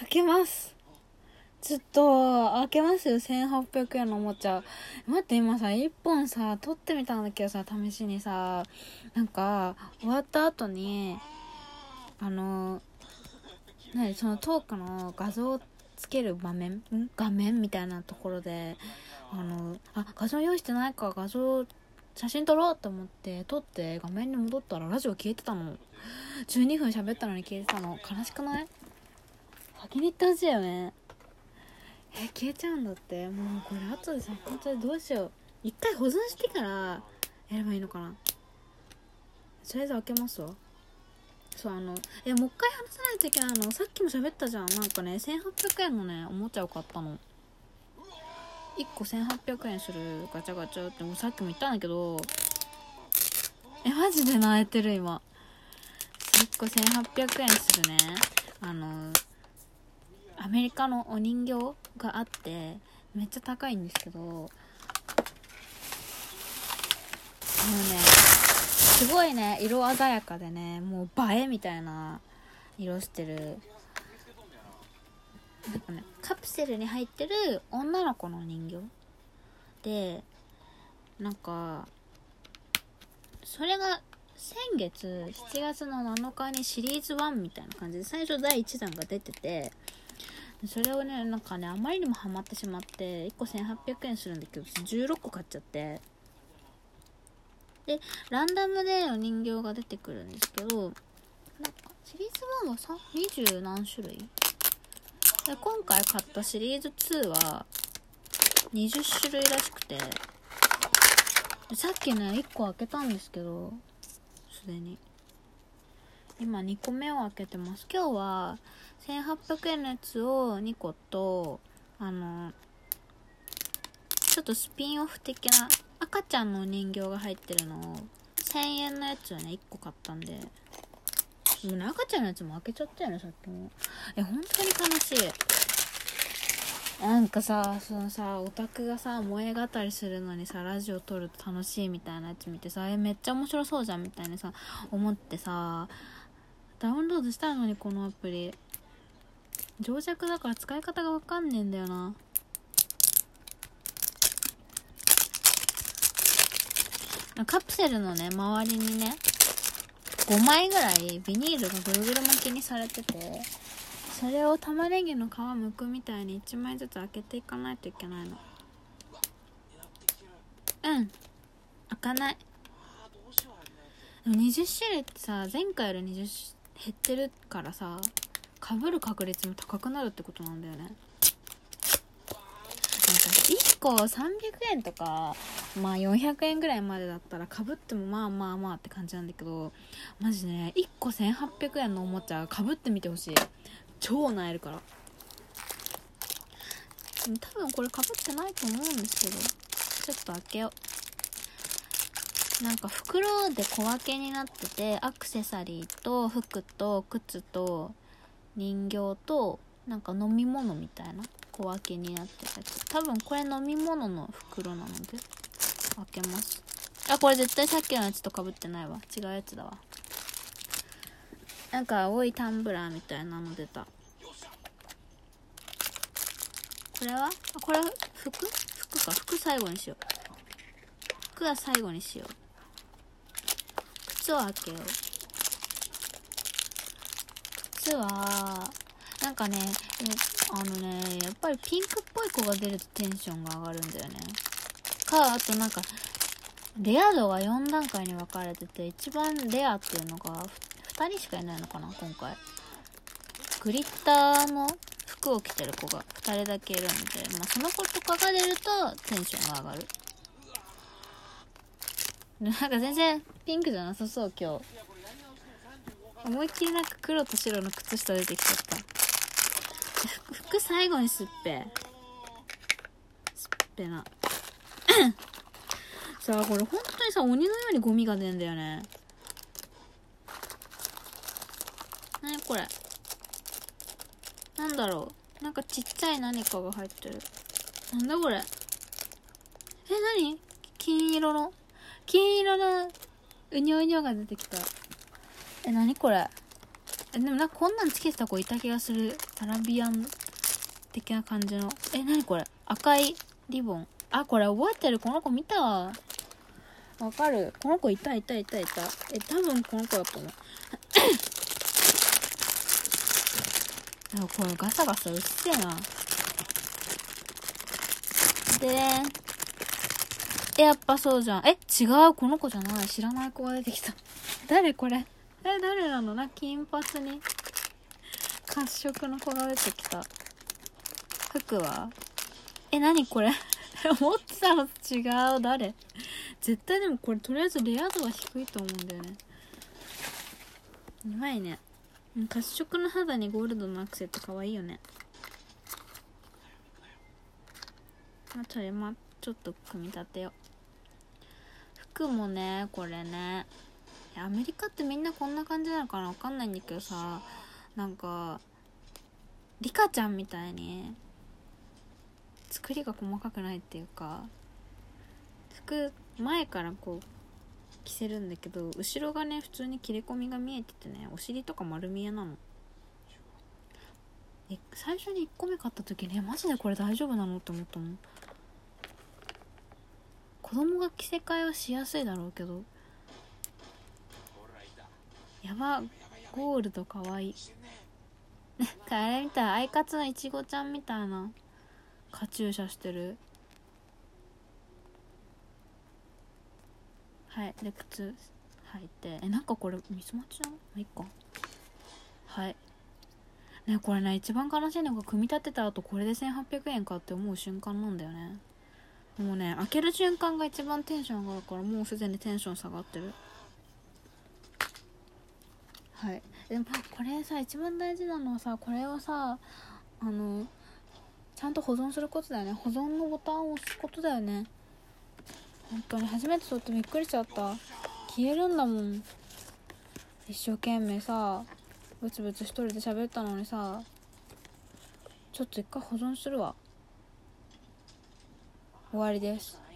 開けます。ちょっと開けますよ。1800円のおもちゃ。待って今さ1本さ取ってみたんだけどさ試しにさなんか終わった後にあの何そのトークの画像をつける場面？画面みたいなところであのあ画像用意してないか画像写真撮ろうと思って撮って画面に戻ったらラジオ消えてたの。12分喋ったのに消えてたの。悲しくない？先に言ってほしいよね。え消えちゃうんだって。もうこれ後でさ本当にどうしよう。一回保存してからやればいいのかな。とりあえず開けますわ。そうあのえもう一回話さないといけないの。さっきも喋ったじゃん。なんかね1800円のねおもちゃを買ったの。1個1800円するガチャガチャってもうさっきも言ったんだけど。えマジで泣いてる今。1個1800円するね。あのアメリカのお人形があってめっちゃ高いんですけどもうねすごいね色鮮やかでねもう映えみたいな色してる。なんかねカプセルに入ってる女の子の人形。でなんかそれが先月7月の7日にシリーズ1みたいな感じで最初第1弾が出ててそれをねなんかねあまりにもハマってしまって1個1800円するんだけど16個買っちゃって。でランダムでお人形が出てくるんですけどなんかシリーズ1は20何種類？で今回買ったシリーズ2は20種類らしくて。さっきね1個開けたんですけどすでに。今2個目を開けてます。今日は1800円のやつを2個とあのちょっとスピンオフ的な赤ちゃんのお人形が入ってるのを1000円のやつをね1個買ったんで。もうね赤ちゃんのやつも開けちゃったよねさっきも。え本当に悲しい。なんかさそのさオタクがさ萌え語りするのにさラジオ撮ると楽しいみたいなやつ見てさえめっちゃ面白そうじゃんみたいにさ思ってさダウンロードしたのにこのアプリ。情弱だから使い方がわかんねえんだよな。カプセルのね周りにね5枚ぐらいビニールがぐるぐる巻きにされててそれを玉ねぎの皮むくみたいに1枚ずつ開けていかないといけないの。うん。開かない。でも20種類ってさ前回より20減ってるからさかぶる確率も高くなるってことなんだよね。なんか1個300円とかまあ400円ぐらいまでだったらかぶってもまあまあまあって感じなんだけどマジね1個1800円のおもちゃかぶってみてほしい。超なえるから。多分これかぶってないと思うんですけどちょっと開けよう。なんか袋で小分けになっててアクセサリーと服と靴と人形となんか飲み物みたいな小分けになってたやつ。多分これ飲み物の袋なので開けます。あこれ絶対さっきのやつとかぶってないわ。違うやつだわ。なんか青いタンブラーみたいなの出た。これは？あこれ服？服か。服最後にしよう。服は最後にしよう。靴を開けよう。靴はなんかねあのねやっぱりピンクっぽい子が出るとテンションが上がるんだよね。かあとなんかレア度が4段階に分かれてて一番レアっていうのが2人しかいないのかな今回。グリッターの服を着てる子が2人だけいるんで、まあ、その子とかが出るとテンションが上がる。なんか全然ピンクじゃなさそう今日。思いっきりなんか黒と白の靴下出てきちゃった。服最後にすっぺ。すっぺな。さあこれ本当にさ鬼のようにゴミが出るんだよね。なにこれ。なんだろう。なんかちっちゃい何かが入ってる。なんだこれ。え何？金色の？金色のうにょうにょが出てきた。え何これ？ええでもなんかこんなんつけてた子いた気がする。アラビアン的な感じの。え何これ？赤いリボン。あこれ覚えてる？この子見たわ。わかる。この子いたいたいたいた。え多分この子だと思う。でもこれガサガサうっせえな。でえやっぱそうじゃん。え違う？この子じゃない。知らない子が出てきた。誰これ？え誰なの？な金髪に。褐色の子が出てきた。服は？え何これ？思ってたの違う。誰？絶対でもこれとりあえずレア度は低いと思うんだよね。うまいね。褐色の肌にゴールドのアクセって可愛いよね。あそれまちょっと組み立てよう。服もねこれね。アメリカってみんなこんな感じなのかなわかんないんだけどさなんかリカちゃんみたいに作りが細かくないっていうか服前からこう着せるんだけど後ろがね普通に切れ込みが見えててねお尻とか丸見えなの。最初に1個目買った時ねマジでこれ大丈夫なのって思ったもん。子供が着せ替えはしやすいだろうけど。やばゴールドかわいい。なんかあれみたいアイカツのいちごちゃんみたいな。カチューシャしてる。はいで靴履いて。えなんかこれミスマッチなのまあいっか。はい。ねこれね一番悲しいのが組み立てた後これで1800円かって思う瞬間なんだよね。もうね開ける瞬間が一番テンション上がるからもうすでにテンション下がってる。はい。でもこれさ一番大事なのはさこれをさあのちゃんと保存することだよね。保存のボタンを押すことだよね。本当に。初めて撮ってびっくりしちゃった。消えるんだもん。一生懸命さブツブツ一人で喋ったのにさちょっと一回保存するわ。終わりです。